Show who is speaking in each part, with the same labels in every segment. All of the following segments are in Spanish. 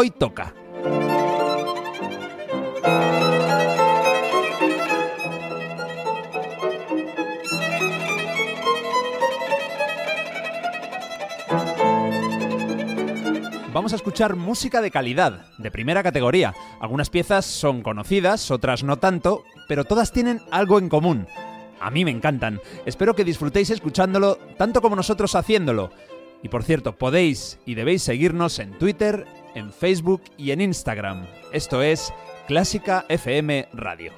Speaker 1: Hoy Toca. Vamos a escuchar música de calidad, de primera categoría. Algunas piezas son conocidas, otras no tanto, pero todas tienen algo en común. A mí me encantan. Espero que disfrutéis escuchándolo tanto como nosotros haciéndolo. Y por cierto, podéis y debéis seguirnos en Twitter, en Facebook y en Instagram. Esto es Clásica FM Radio.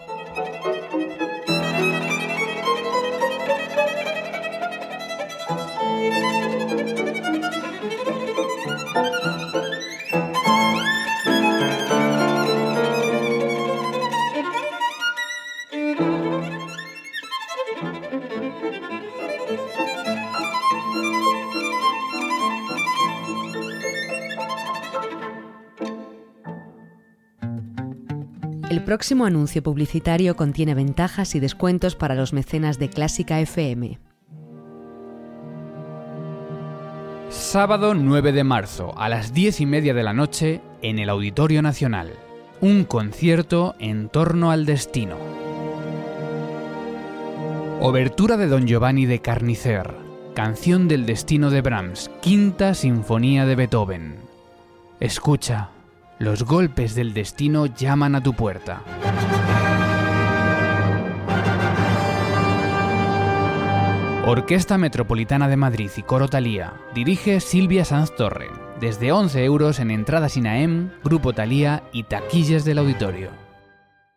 Speaker 2: Próximo anuncio publicitario contiene ventajas y descuentos para los mecenas de Clásica FM.
Speaker 3: Sábado 9 de marzo a las 10 y media de la noche en el Auditorio Nacional. Un concierto en torno al destino. Obertura de Don Giovanni de Carnicer. Canción del destino de Brahms. Quinta Sinfonía de Beethoven. Escucha, los golpes del destino llaman a tu puerta. Orquesta Metropolitana de Madrid y Coro Talía. Dirige Silvia Sanz Torre. Desde 11 euros en entradas INAEM, Grupo Talía y taquillas del auditorio.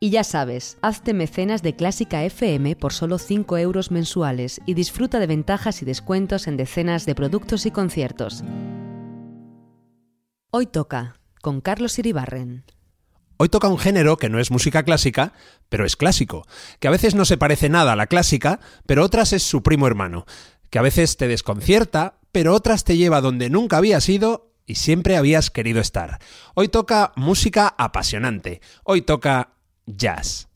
Speaker 2: Y ya sabes, hazte mecenas de Clásica FM por solo 5 euros mensuales y disfruta de ventajas y descuentos en decenas de productos y conciertos. Hoy toca con Carlos Iribarren.
Speaker 1: Hoy toca un género que no es música clásica, pero es clásico, que a veces no se parece nada a la clásica, pero otras es su primo hermano, que a veces te desconcierta, pero otras te lleva donde nunca habías ido y siempre habías querido estar. Hoy toca música apasionante, hoy toca jazz.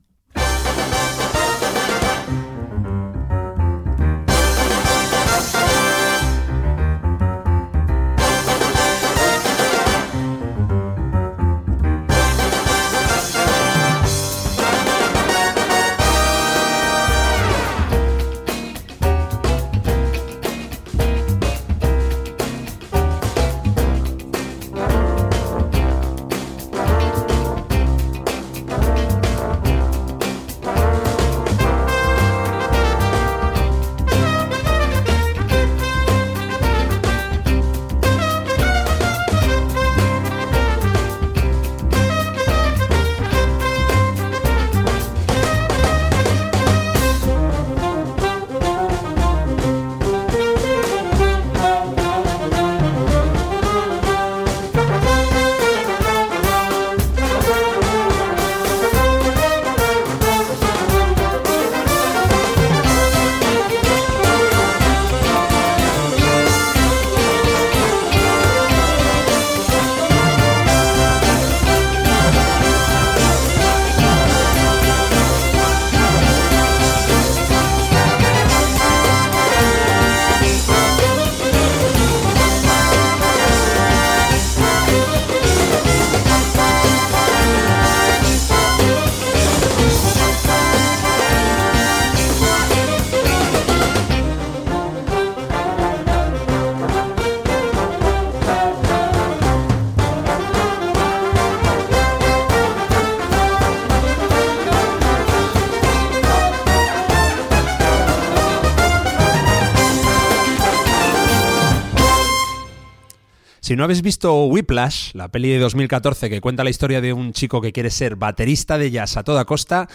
Speaker 1: No habéis visto Whiplash, la peli de 2014 que cuenta la historia de un chico que quiere ser baterista de jazz a toda costa,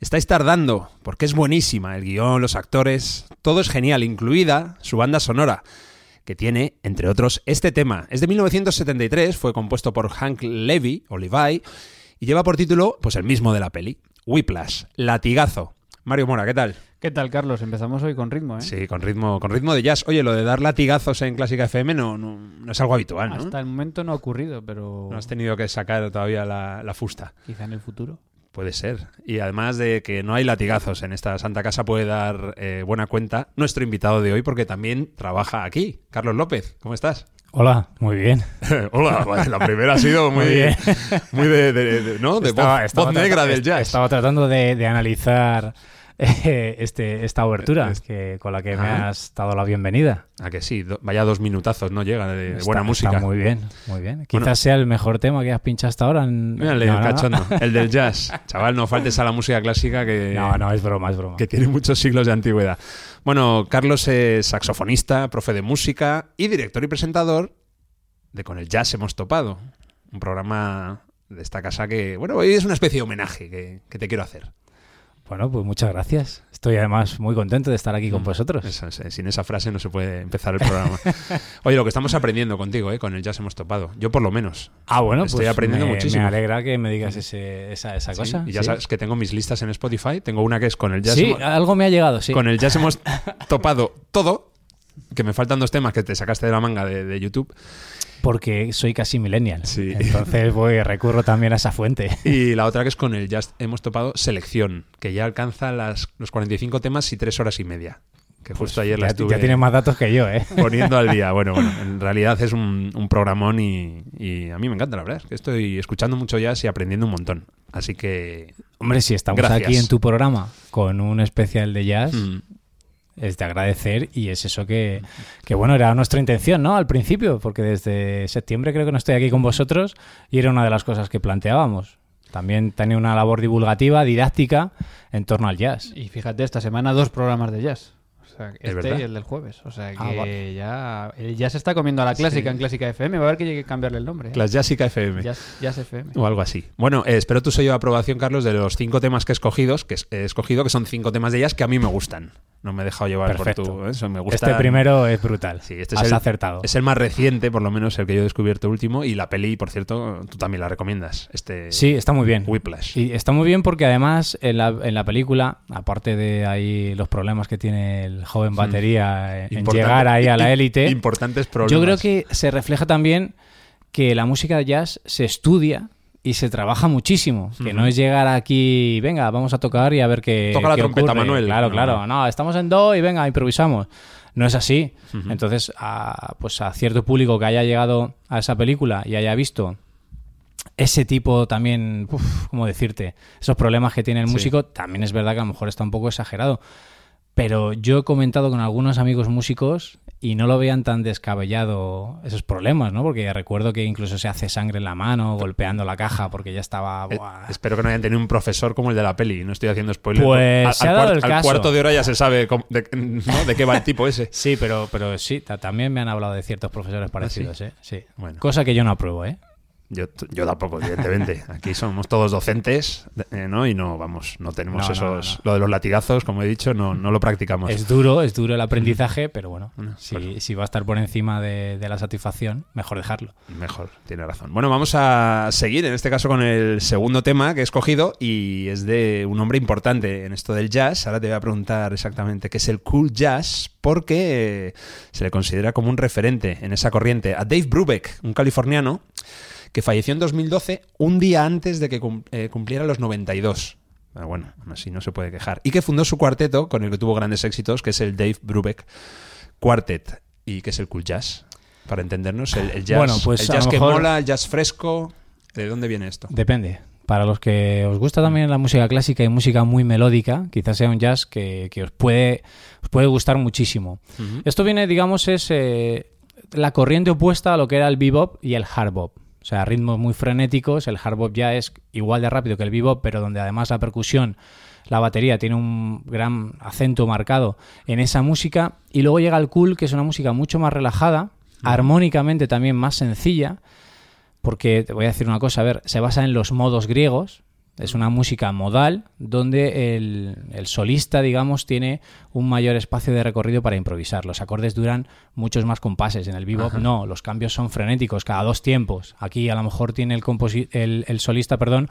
Speaker 1: estáis tardando, porque es buenísima, el guion, los actores, todo es genial, incluida su banda sonora. que tiene, entre otros, este tema. Es de 1973, fue compuesto por Hank Levy, o Levi, y lleva por título, pues el mismo de la peli, Whiplash, Latigazo. Mario Mora, ¿qué tal?
Speaker 3: ¿Qué tal, Carlos? Empezamos hoy con ritmo, ¿eh?
Speaker 1: Sí, con ritmo, con ritmo de jazz. Oye, lo de dar latigazos en Clásica FM no, no, no es algo habitual, ¿no?
Speaker 3: Hasta el momento no ha ocurrido, pero...
Speaker 1: No has tenido que sacar todavía la, la fusta.
Speaker 3: Quizá en el futuro.
Speaker 1: Puede ser. Y además de que no hay latigazos en esta Santa Casa, puede dar eh, buena cuenta nuestro invitado de hoy, porque también trabaja aquí. Carlos López, ¿cómo estás?
Speaker 4: Hola, muy bien.
Speaker 1: Hola, la primera ha sido muy,
Speaker 4: Muy bien.
Speaker 1: muy de, de- de- ¿no? de
Speaker 4: Estaba-
Speaker 1: voz,
Speaker 4: estaba
Speaker 1: voz negra del jazz.
Speaker 4: Estaba tratando de, de analizar este, esta obertura
Speaker 1: Es-
Speaker 4: que, con la que me has dado la bienvenida.
Speaker 1: A que sí, do- vaya dos minutazos, no llega de,
Speaker 4: Está-
Speaker 1: buena música.
Speaker 4: Está muy bien, muy bien. Quizás
Speaker 1: Bueno.
Speaker 4: sea el mejor tema que has pinchado hasta ahora. en-
Speaker 1: Mira, el
Speaker 4: no, no.
Speaker 1: el del jazz. Chaval, no faltes a la música clásica que,
Speaker 4: No, no, es broma, es broma.
Speaker 1: que tiene muchos siglos de antigüedad. Bueno, Carlos es saxofonista, profe de música y director y presentador de Con el Jazz hemos topado. Un programa de esta casa que, bueno, hoy es una especie de homenaje que, que te quiero hacer.
Speaker 4: Bueno, pues muchas gracias. Estoy además muy contento de estar aquí con
Speaker 1: Mm,
Speaker 4: vosotros.
Speaker 1: Esa- sin esa frase no se puede empezar el programa. Oye, lo que estamos aprendiendo contigo, ¿eh? con el jazz hemos topado. Yo por lo menos.
Speaker 4: Ah, bueno,
Speaker 1: Estoy
Speaker 4: pues
Speaker 1: aprendiendo
Speaker 4: me,
Speaker 1: muchísimo.
Speaker 4: Me alegra que me digas ese- esa, esa
Speaker 1: Sí,
Speaker 4: cosa.
Speaker 1: Y ya
Speaker 4: sí.
Speaker 1: sabes que tengo mis listas en Spotify. Tengo una que es con el jazz.
Speaker 4: Sí,
Speaker 1: hemos-
Speaker 4: algo me ha llegado, sí.
Speaker 1: Con el jazz hemos topado todo. Que me faltan dos temas que te sacaste de la manga de, de YouTube.
Speaker 4: Porque soy casi millennial.
Speaker 1: Sí.
Speaker 4: Entonces voy, recurro también a esa fuente.
Speaker 1: Y la otra que es con el jazz hemos topado selección, que ya alcanza las, los 45 temas y 3 horas y media. Que justo ayer la
Speaker 4: Pues ya,
Speaker 1: estuve
Speaker 4: ya tienes más datos que yo, ¿eh?
Speaker 1: poniendo al día. Bueno, bueno, en realidad es un, un programón y, y a mí me encanta, la verdad. Estoy escuchando mucho jazz y aprendiendo un montón. Así que...
Speaker 4: Hombre, si estamos
Speaker 1: Gracias.
Speaker 4: aquí en tu programa con un especial de jazz,
Speaker 1: mm,
Speaker 4: es de agradecer y es eso que, que, bueno, era nuestra intención, ¿no? Al principio, porque desde septiembre creo que no estoy aquí con vosotros y era una de las cosas que planteábamos. También tenía una labor divulgativa, didáctica, en torno al jazz.
Speaker 3: Y fíjate, esta semana dos programas de jazz. O sea, este
Speaker 1: verdad.
Speaker 3: y el del jueves. O sea que
Speaker 4: Ah, vale.
Speaker 3: ya el jazz está comiendo a la clásica en Clásica FM. Va a haber que llegue a cambiarle el nombre. ¿eh?
Speaker 1: Las Jazzica FM.
Speaker 3: Jazz, Jazz FM.
Speaker 1: O algo así. Bueno, eh, espero tu sello de aprobación, Carlos, de los cinco temas que he escogido, que he escogido, que son cinco temas de jazz que a mí me gustan. No me he dejado llevar
Speaker 4: Perfecto.
Speaker 1: por tu... Eso me gusta.
Speaker 4: Este primero es brutal.
Speaker 1: Sí, este es el,
Speaker 4: acertado.
Speaker 1: Es el más reciente, por lo menos el que yo he descubierto último. Y la peli, por cierto, tú también la recomiendas. Este
Speaker 4: Sí, está muy bien.
Speaker 1: Whiplash.
Speaker 4: Y está muy bien porque además en la, en la película, aparte de ahí los problemas que tiene el joven batería en
Speaker 1: Hmm. Importante-
Speaker 4: llegar ahí a la élite,
Speaker 1: Importantes problemas.
Speaker 4: yo creo que se refleja también que la música de jazz se estudia y se trabaja muchísimo. Que no es llegar aquí, venga, vamos a tocar y a ver qué.
Speaker 1: Toca la
Speaker 4: qué
Speaker 1: trompeta,
Speaker 4: ocurre.
Speaker 1: Manuel.
Speaker 4: Claro,
Speaker 1: No.
Speaker 4: claro. No, estamos en do y venga, improvisamos. No es así. Entonces, a, pues a cierto público que haya llegado a esa película y haya visto ese tipo también, uf, ¿cómo decirte? Esos problemas que tiene el
Speaker 1: Sí.
Speaker 4: músico, también es verdad que a lo mejor está un poco exagerado. Pero yo he comentado con algunos amigos músicos y no lo vean tan descabellado esos problemas, ¿no? Porque recuerdo que incluso se hace sangre en la mano, golpeando la caja porque ya estaba...
Speaker 1: Eh,
Speaker 4: buah.
Speaker 1: espero que no hayan tenido un profesor como el de la peli. No estoy haciendo spoiler.
Speaker 4: Pues
Speaker 1: Al-
Speaker 4: se ha
Speaker 1: al,
Speaker 4: dado
Speaker 1: cuart-
Speaker 4: el
Speaker 1: al
Speaker 4: caso.
Speaker 1: cuarto de hora ya se sabe cómo- de, ¿no? de qué va el tipo ese.
Speaker 4: Sí, pero, pero sí, ta- también me han hablado de ciertos profesores parecidos, ¿eh? Sí.
Speaker 1: Bueno.
Speaker 4: Cosa que yo no apruebo, ¿eh?
Speaker 1: Yo, yo tampoco, evidentemente. Aquí somos todos docentes, eh, ¿no? Y no, vamos, no tenemos
Speaker 4: No,
Speaker 1: esos...
Speaker 4: no, no.
Speaker 1: Lo de los latigazos, como he dicho, no, no lo practicamos.
Speaker 4: Es duro, es duro el aprendizaje, pero bueno, si, si va a estar por encima de, de la satisfacción, mejor dejarlo.
Speaker 1: Mejor, tiene razón. Bueno, vamos a seguir en este caso con el segundo tema que he escogido y es de un hombre importante en esto del jazz. Ahora te voy a preguntar exactamente qué es el cool jazz porque se le considera como un referente en esa corriente. A Dave Brubeck, un californiano que falleció en 2012, un día antes de que cum- eh, cumpliera los 92. Pero bueno, aún así no se puede quejar. Y que fundó su cuarteto con el que tuvo grandes éxitos, que es el Dave Brubeck Quartet. ¿Y qué es el cool jazz? Para entendernos, el, el jazz,
Speaker 4: Bueno, pues
Speaker 1: el jazz que
Speaker 4: mejor-
Speaker 1: mola, el jazz fresco. ¿De dónde viene esto?
Speaker 4: Depende. Para los que os gusta también la música clásica y música muy melódica, quizás sea un jazz que, que os, puede, os puede gustar muchísimo. Esto viene, digamos, es eh, la corriente opuesta a lo que era el bebop y el hard bop. O sea, ritmos muy frenéticos. El hard bop ya es igual de rápido que el bebop, pero donde además la percusión, la batería tiene un gran acento marcado en esa música. Y luego llega el cool, que es una música mucho más relajada, armónicamente también más sencilla, porque te voy a decir una cosa, a ver, se basa en los modos griegos. Es una música modal donde el, el, solista, digamos, tiene un mayor espacio de recorrido para improvisar. Los acordes duran muchos más compases. En el bebop no, los cambios son frenéticos, cada dos tiempos. Aquí a lo mejor tiene el, el, el solista, perdón,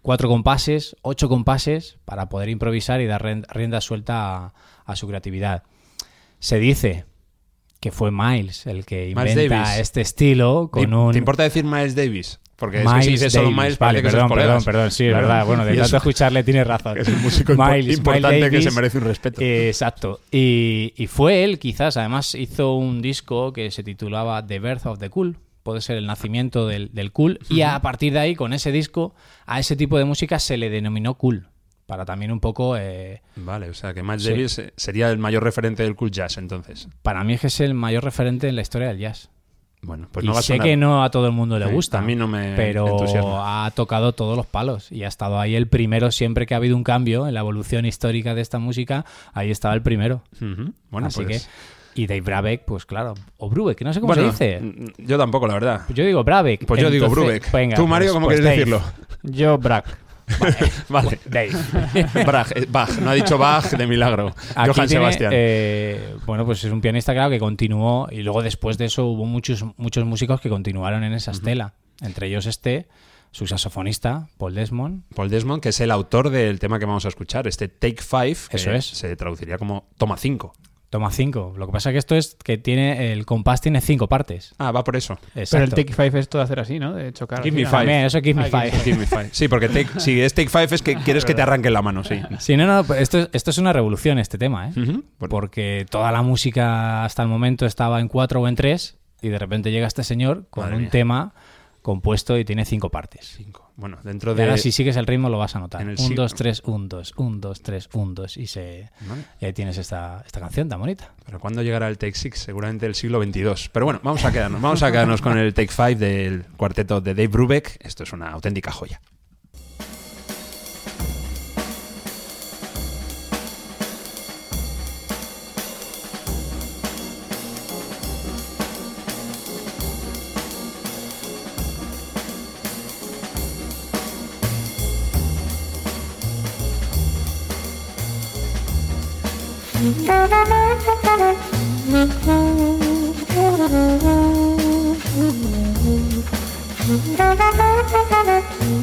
Speaker 4: cuatro compases, ocho compases para poder improvisar y dar rienda suelta a, a su creatividad. Se dice que fue Miles el que inventa este estilo con
Speaker 1: ¿Te,
Speaker 4: un...
Speaker 1: ¿Te importa decir Miles Davis? Porque
Speaker 4: Miles
Speaker 1: es que si dices solo. Miles,
Speaker 4: vale,
Speaker 1: parece
Speaker 4: perdón, perdón, perdón, sí, es verdad. Bueno, de tanto escucharle tiene razón.
Speaker 1: Es un músico
Speaker 4: Miles-
Speaker 1: importante
Speaker 4: Miles
Speaker 1: que se merece un respeto.
Speaker 4: eh, exacto. Y, y fue él, quizás, además hizo un disco que se titulaba The Birth of the Cool. Puede ser el nacimiento del, del cool. Y a partir de ahí, con ese disco, a ese tipo de música se le denominó cool. Para también un poco... eh,
Speaker 1: Vale, o sea que Miles
Speaker 4: Sí.
Speaker 1: Davis eh, sería el mayor referente del cool jazz entonces.
Speaker 4: para mí es que es el mayor referente en la historia del jazz.
Speaker 1: Bueno, pues
Speaker 4: y
Speaker 1: no a
Speaker 4: sé
Speaker 1: sonar.
Speaker 4: que no a todo el mundo le
Speaker 1: Sí,
Speaker 4: gusta.
Speaker 1: a mí no me
Speaker 4: pero
Speaker 1: entusiasma.
Speaker 4: ha tocado todos los palos y ha estado ahí el primero siempre que ha habido un cambio en la evolución histórica de esta música. Ahí estaba el primero.
Speaker 1: Bueno,
Speaker 4: Así
Speaker 1: pues...
Speaker 4: que y Dave Brabeck, pues claro, o Brubeck, no sé cómo
Speaker 1: Bueno,
Speaker 4: se dice.
Speaker 1: yo tampoco, la verdad.
Speaker 4: Pues yo digo Brabeck.
Speaker 1: Pues yo digo Brubeck.
Speaker 4: venga,
Speaker 1: Tú, Mario,
Speaker 4: pues-
Speaker 1: ¿cómo
Speaker 4: pues
Speaker 1: quieres
Speaker 4: Dave.
Speaker 1: decirlo?
Speaker 4: Yo Brack.
Speaker 1: Vale.
Speaker 4: Dave.
Speaker 1: Bach, eh, Bach, no ha dicho Bach de milagro.
Speaker 4: Aquí
Speaker 1: Johann
Speaker 4: tiene, eh, bueno, pues es un pianista, claro, que continuó y luego después de eso hubo muchos, muchos músicos que continuaron en esa estela. Entre ellos este, su saxofonista, Paul Desmond,
Speaker 1: Paul Desmond, que es el autor del tema que vamos a escuchar, este Take Five, que
Speaker 4: Eso es.
Speaker 1: se traduciría como Toma 5.
Speaker 4: Toma cinco. Lo que pasa que esto es que tiene el compás tiene cinco partes.
Speaker 1: Ah, va por eso.
Speaker 3: Pero el. Take Five es todo hacer así, ¿no? De chocar.
Speaker 1: Give me five.
Speaker 4: También, eso es Give Me
Speaker 3: Ah,
Speaker 4: Five.
Speaker 1: Give me five. Sí, porque take- si es Take Five es que quieres que te arranquen la mano, sí.
Speaker 4: Sí, no, no, esto, es- esto es una revolución, este tema, ¿eh? Porque toda la música hasta el momento estaba en cuatro o en tres y de repente llega este señor con
Speaker 1: Madre
Speaker 4: un
Speaker 1: mía.
Speaker 4: tema compuesto y tiene cinco partes.
Speaker 1: cinco. Bueno, dentro
Speaker 4: Y
Speaker 1: de...
Speaker 4: ahora si sigues el ritmo lo vas a notar.
Speaker 1: en el
Speaker 4: Un,
Speaker 1: siglo-
Speaker 4: dos, tres, un, dos, un, dos, tres, un, dos y se...
Speaker 1: Vale.
Speaker 4: Y ahí tienes esta, esta canción tan bonita.
Speaker 1: Pero ¿cuándo llegará el Take Six? Seguramente el siglo XXII. Pero bueno, vamos a quedarnos. Vamos a quedarnos con el Take Five del cuarteto de Dave Brubeck. Esto es una auténtica joya. Thank you.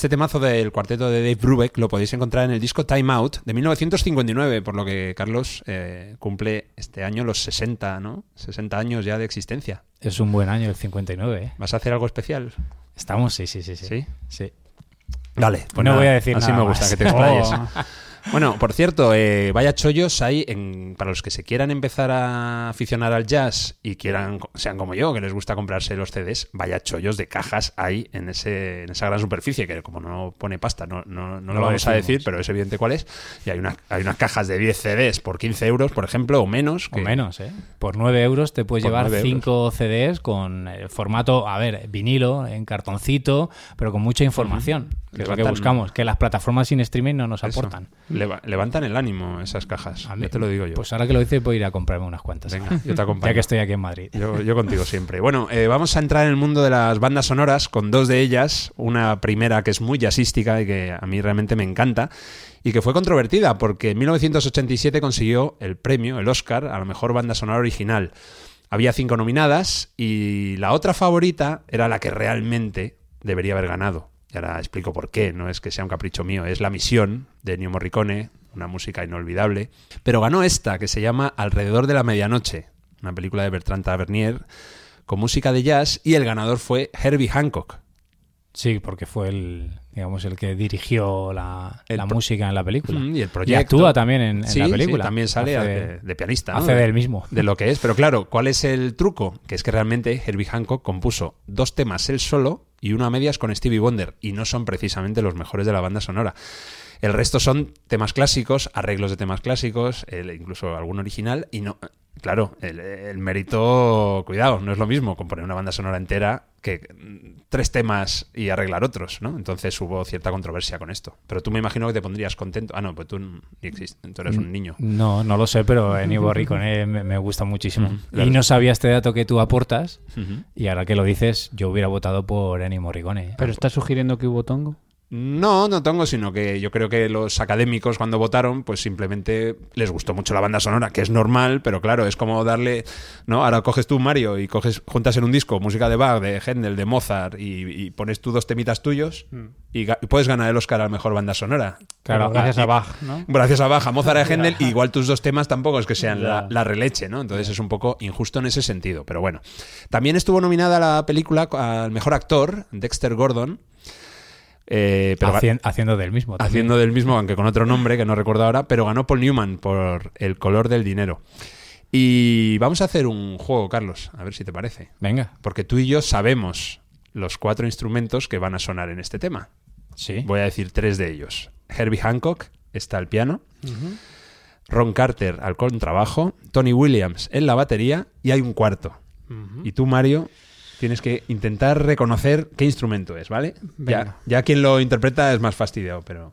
Speaker 1: Este temazo del cuarteto de Dave Brubeck lo podéis encontrar en el disco Time Out de 1959, por lo que Carlos eh, cumple este año los 60, ¿no? 60 años ya de existencia.
Speaker 4: Es un buen año el 59, ¿eh?
Speaker 1: ¿Vas a hacer algo especial?
Speaker 4: Estamos, sí, sí, sí. Sí.
Speaker 1: ¿Sí?
Speaker 4: Sí.
Speaker 1: Dale.
Speaker 4: Pues no voy a decir
Speaker 1: Así
Speaker 4: nada
Speaker 1: me gusta
Speaker 4: más.
Speaker 1: que te explayes.
Speaker 3: Oh.
Speaker 1: Bueno, por cierto, eh, vaya chollos hay en, para los que se quieran empezar a aficionar al jazz y quieran, sean como yo, que les gusta comprarse los CDs, vaya chollos de cajas hay en, ese, en esa gran superficie, que como no pone pasta, no, no, no lo
Speaker 4: Lo
Speaker 1: vamos a decir, pero es evidente cuál es. Y hay, una, hay unas cajas de 10 CDs por 15 euros, por ejemplo, o menos.
Speaker 4: O menos, ¿eh? Por 9 euros te puedes llevar
Speaker 1: 9
Speaker 4: 5 CDs con el formato, a ver, vinilo, en cartoncito, pero con mucha información, que es lo que buscamos, que las plataformas sin streaming no nos
Speaker 1: Eso. Leva- levantan el ánimo esas cajas,
Speaker 4: mí-
Speaker 1: ya te lo digo yo.
Speaker 4: Pues ahora que lo dices voy a ir a comprarme unas cuantas.
Speaker 1: Venga, yo te acompaño.
Speaker 4: ya que estoy aquí en Madrid.
Speaker 1: Yo, yo contigo siempre. Bueno, eh, vamos a entrar en el mundo de las bandas sonoras con dos de ellas. Una primera que es muy jazzística y que a mí realmente me encanta y que fue controvertida porque en 1987 consiguió el premio, el Oscar, a la mejor banda sonora original. Había cinco nominadas y la otra favorita era la que realmente debería haber ganado. Y ahora explico por qué, no es que sea un capricho mío, es La Misión de Ennio Morricone, una música inolvidable. Pero ganó esta, que se llama Alrededor de la Medianoche, una película de Bertrand Tavernier con música de jazz y el ganador fue Herbie Hancock.
Speaker 4: Sí, porque fue el, digamos, el que dirigió la, la música en la película.
Speaker 1: Mm, y el
Speaker 4: Y
Speaker 1: proyecto.
Speaker 4: actúa también en, en
Speaker 1: Sí,
Speaker 4: la
Speaker 1: sí,
Speaker 4: película.
Speaker 1: también sale
Speaker 4: Hace
Speaker 1: de, pianista. ¿no?
Speaker 4: hace
Speaker 1: De-
Speaker 4: del mismo.
Speaker 1: De lo que es. Pero claro, ¿cuál es el truco? Que es que realmente Herbie Hancock compuso dos temas él solo y uno a medias con Stevie Wonder. Y no son precisamente los mejores de la banda sonora. El resto son temas clásicos, arreglos de temas clásicos, incluso algún original. Y no, claro, el, el mérito, cuidado, no es lo mismo componer una banda sonora entera que mm, tres temas y arreglar otros, ¿no? Entonces hubo cierta controversia con esto. Pero tú me imagino que te pondrías contento. Ah, no, pues tú tú eres un niño.
Speaker 4: No, no lo sé, pero Ennio Morricone me, me gusta muchísimo. Y no sabía este dato que tú aportas. Y ahora que lo dices, yo hubiera votado por Ennio Morricone.
Speaker 3: ¿Pero estás sugiriendo que hubo tongo?
Speaker 1: No, no tengo, sino que yo creo que los académicos cuando votaron, pues simplemente les gustó mucho la banda sonora, que es normal, pero claro, es como darle, ¿no? Ahora coges tú Mario y coges, juntas en un disco música de Bach, de Händel, de Mozart y, y pones tú dos temitas tuyos y, ga- y puedes ganar el Oscar a la mejor banda sonora.
Speaker 3: Claro,
Speaker 4: Pero,
Speaker 3: gracias a
Speaker 1: y-
Speaker 3: Bach, ¿no?
Speaker 1: Gracias a Bach, a Mozart, a Händel, y igual tus dos temas tampoco es que sean la, la releche, ¿no? Entonces es un poco injusto en ese sentido, pero bueno. También estuvo nominada la película al mejor actor, Dexter Gordon. Eh, pero
Speaker 4: Hacien- haciendo del mismo. también.
Speaker 1: haciendo del mismo, aunque con otro nombre que no recuerdo ahora, pero ganó Paul Newman por El color del dinero. Y vamos a hacer un juego, Carlos, a ver si te parece.
Speaker 4: Venga,
Speaker 1: Porque tú y yo sabemos los cuatro instrumentos que van a sonar en este tema.
Speaker 4: sí.
Speaker 1: Voy a decir tres de ellos. Herbie Hancock está al piano, Ron Carter al contrabajo, Tony Williams en la batería y hay un cuarto. Y tú, Mario, tienes que intentar reconocer qué instrumento es, ¿vale? Ya, ya quien lo interpreta es más fastidiado, pero...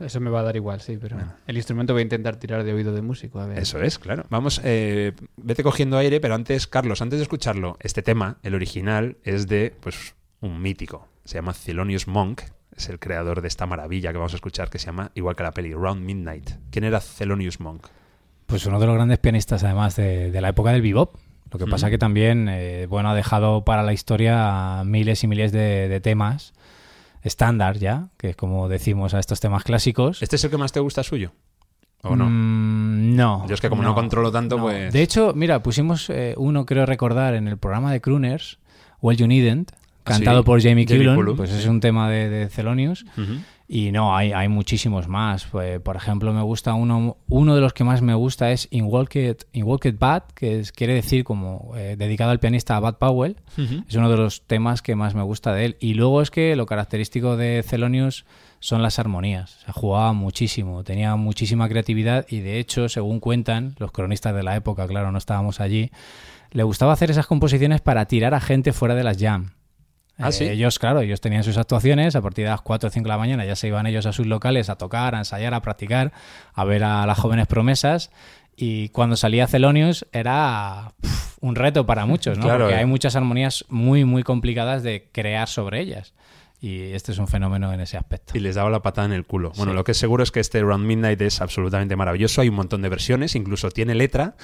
Speaker 3: Eso me va a dar igual, sí, pero el instrumento voy a intentar tirar de oído de músico. A ver.
Speaker 1: Eso es, claro. Vamos, eh, vete cogiendo aire, pero antes, Carlos, antes de escucharlo, este tema, el original, es de pues un mítico. Se llama Thelonious Monk. Es el creador de esta maravilla que vamos a escuchar, que se llama, igual que la peli, Round Midnight. ¿Quién era Thelonious Monk?
Speaker 4: Pues uno de los grandes pianistas, además, de, de la época del bebop. Lo que pasa que también, eh, bueno, ha dejado para la historia miles y miles de, de temas estándar ya, que es como decimos a estos temas clásicos.
Speaker 1: ¿Este es el que más te gusta suyo? ¿O no?
Speaker 4: Mm, no.
Speaker 1: Yo es que como no controlo tanto, pues-
Speaker 4: De hecho, mira, pusimos eh, uno, creo recordar, en el programa de Crooners, Well You Needn't, cantado
Speaker 1: Sí,
Speaker 4: por Jamie Cullum, pues es un tema de, de. Y no, hay, hay muchísimos más. Pues, por ejemplo, me gusta uno, uno de los que más me gusta es In Walked, In Walked Bad, que es- quiere decir como eh, dedicado al pianista Bud Powell. Es uno de los temas que más me gusta de él. Y luego es que lo característico de Thelonious son las armonías. Se jugaba muchísimo, tenía muchísima creatividad y de hecho, según cuentan los cronistas de la época, claro, no estábamos allí, le gustaba hacer esas composiciones para tirar a gente fuera de las jam.
Speaker 1: Ah,
Speaker 4: Eh,
Speaker 1: ¿sí?
Speaker 4: Ellos, claro, ellos tenían sus actuaciones, a partir de las 4 o 5 de la mañana ya se iban ellos a sus locales a tocar, a ensayar, a practicar, a ver a las jóvenes promesas. Y cuando salía Celonius era un reto para muchos, ¿no?
Speaker 1: Claro,
Speaker 4: Porque
Speaker 1: eh.
Speaker 4: hay muchas armonías muy, muy complicadas de crear sobre ellas. Y este es un fenómeno en ese aspecto.
Speaker 1: Y les daba la patada en el culo. Bueno,
Speaker 4: Sí.
Speaker 1: lo que es seguro es que este Round Midnight es absolutamente maravilloso. Hay un montón de versiones, incluso tiene letra,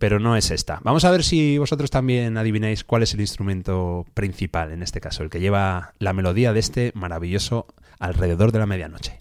Speaker 1: pero no es esta. Vamos a ver si vosotros también adivináis cuál es el instrumento principal, en este caso, el que lleva la melodía de este maravilloso alrededor de la medianoche.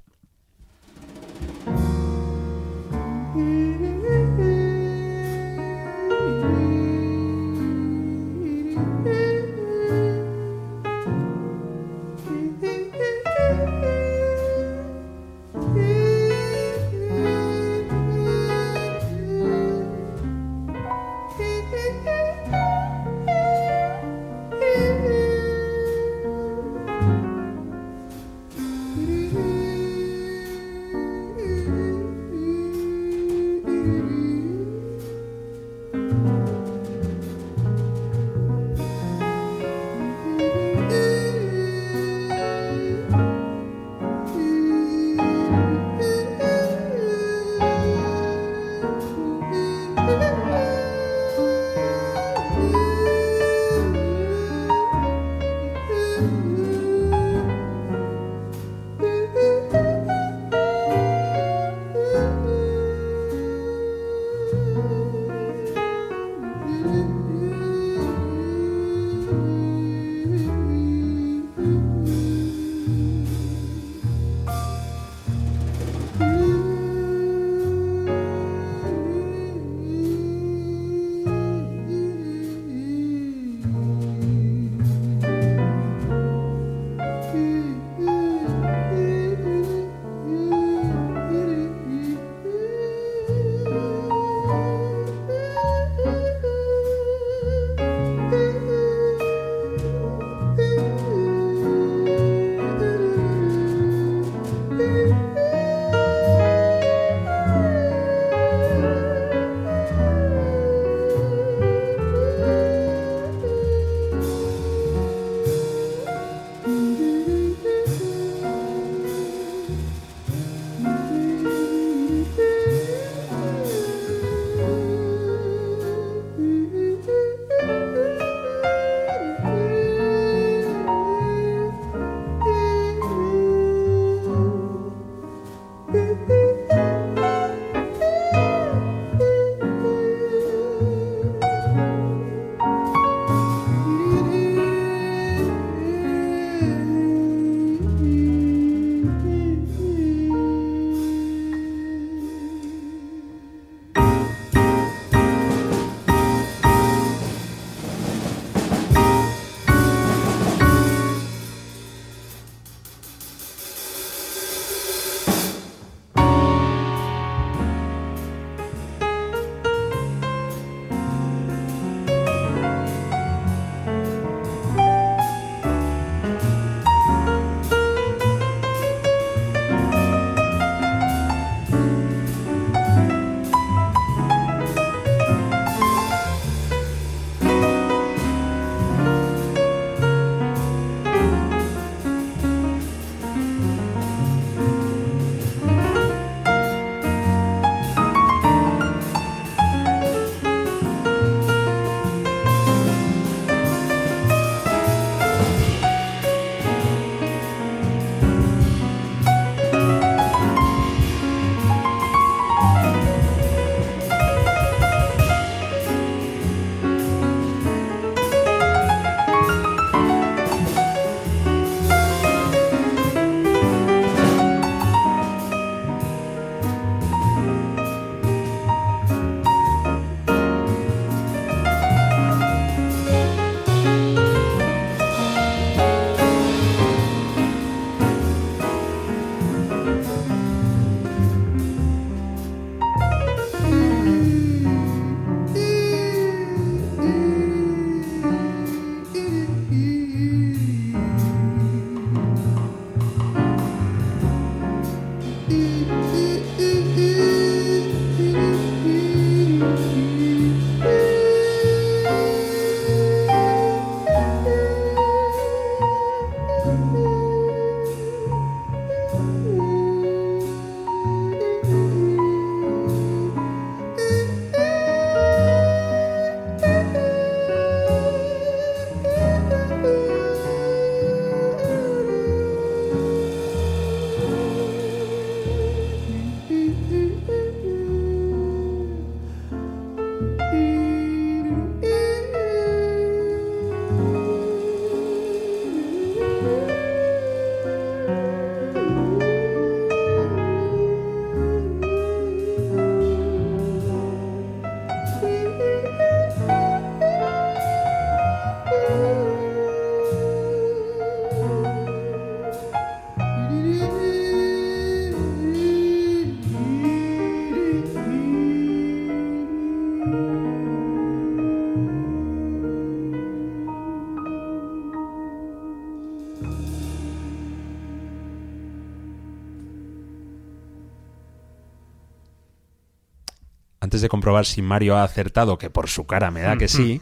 Speaker 1: Antes de comprobar si Mario ha acertado, que por su cara me da que sí.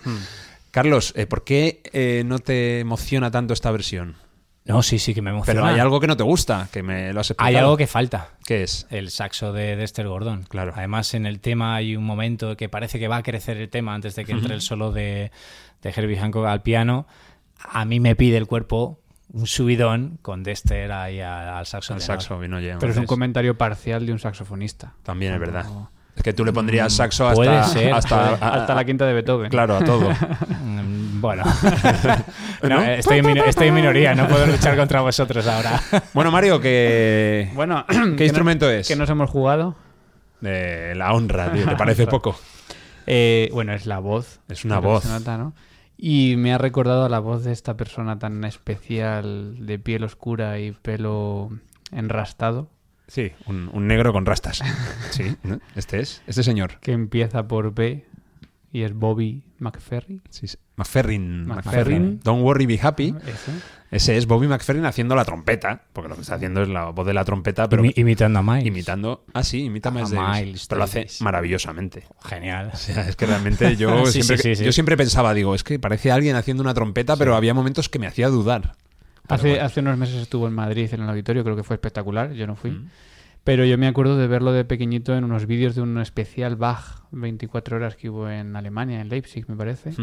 Speaker 1: Carlos, eh, ¿por qué eh, no te emociona tanto esta versión?
Speaker 4: No, sí, sí que me emociona.
Speaker 1: Pero hay algo que no te gusta, que me lo has explicado.
Speaker 4: Hay algo que falta.
Speaker 1: ¿Qué es?
Speaker 4: El saxo de Dexter Gordon.
Speaker 1: Claro.
Speaker 4: Además, en el tema hay un momento que parece que va a crecer el tema antes de que entre el solo de, de Herbie Hancock al piano. A mí me pide el cuerpo un subidón con Dexter ahí al, al saxo.
Speaker 1: El
Speaker 4: tenor.
Speaker 1: saxo, vino ya.
Speaker 3: Pero es un comentario parcial de un saxofonista.
Speaker 1: También es verdad. Es que tú le pondrías saxo
Speaker 4: Puede
Speaker 1: hasta,
Speaker 4: ser,
Speaker 1: hasta,
Speaker 4: puede.
Speaker 1: a-
Speaker 3: Hasta la quinta de Beethoven.
Speaker 1: Claro, a todo.
Speaker 4: Mm, Bueno, No, estoy, en mino- estoy en minoría, no puedo luchar contra vosotros ahora.
Speaker 1: Bueno, Mario, que
Speaker 3: Bueno,
Speaker 1: ¿qué instrumento es?
Speaker 3: Que nos hemos jugado.
Speaker 1: Eh, la honra, tío, ¿te parece poco?
Speaker 3: Eh, bueno, es la voz.
Speaker 1: Es una voz.
Speaker 3: se nota, ¿no? Y me ha recordado a la voz de esta persona tan especial, de piel oscura y pelo enrastado,
Speaker 1: Sí, un, un negro con rastas. Sí, ¿no? este es, este señor.
Speaker 3: que empieza por B y es Bobby McFerry.
Speaker 1: Sí, sí. McFerrin.
Speaker 3: McFerrin.
Speaker 1: Don't worry, be happy.
Speaker 3: Ese.
Speaker 1: Ese es Bobby McFerrin haciendo la trompeta, porque lo que está haciendo es la voz de la trompeta, pero
Speaker 4: Imi- imitando a Miles.
Speaker 1: imitando. Ah, sí, imita a Miles
Speaker 4: A
Speaker 1: Davis,
Speaker 4: Miles
Speaker 1: pero lo hace maravillosamente.
Speaker 4: Genial.
Speaker 1: O sea, es que realmente yo,
Speaker 4: Sí,
Speaker 1: siempre,
Speaker 4: sí, sí, sí.
Speaker 1: yo siempre pensaba, digo, es que parece alguien haciendo una trompeta, pero había momentos que me hacía dudar.
Speaker 3: Hace,
Speaker 1: bueno.
Speaker 3: hace unos meses estuvo en Madrid en el auditorio, creo que fue espectacular, yo no fui.
Speaker 1: Mm.
Speaker 3: Pero yo me acuerdo de verlo de pequeñito en unos vídeos de un especial Bach 24 horas que hubo en Alemania, en Leipzig, me parece.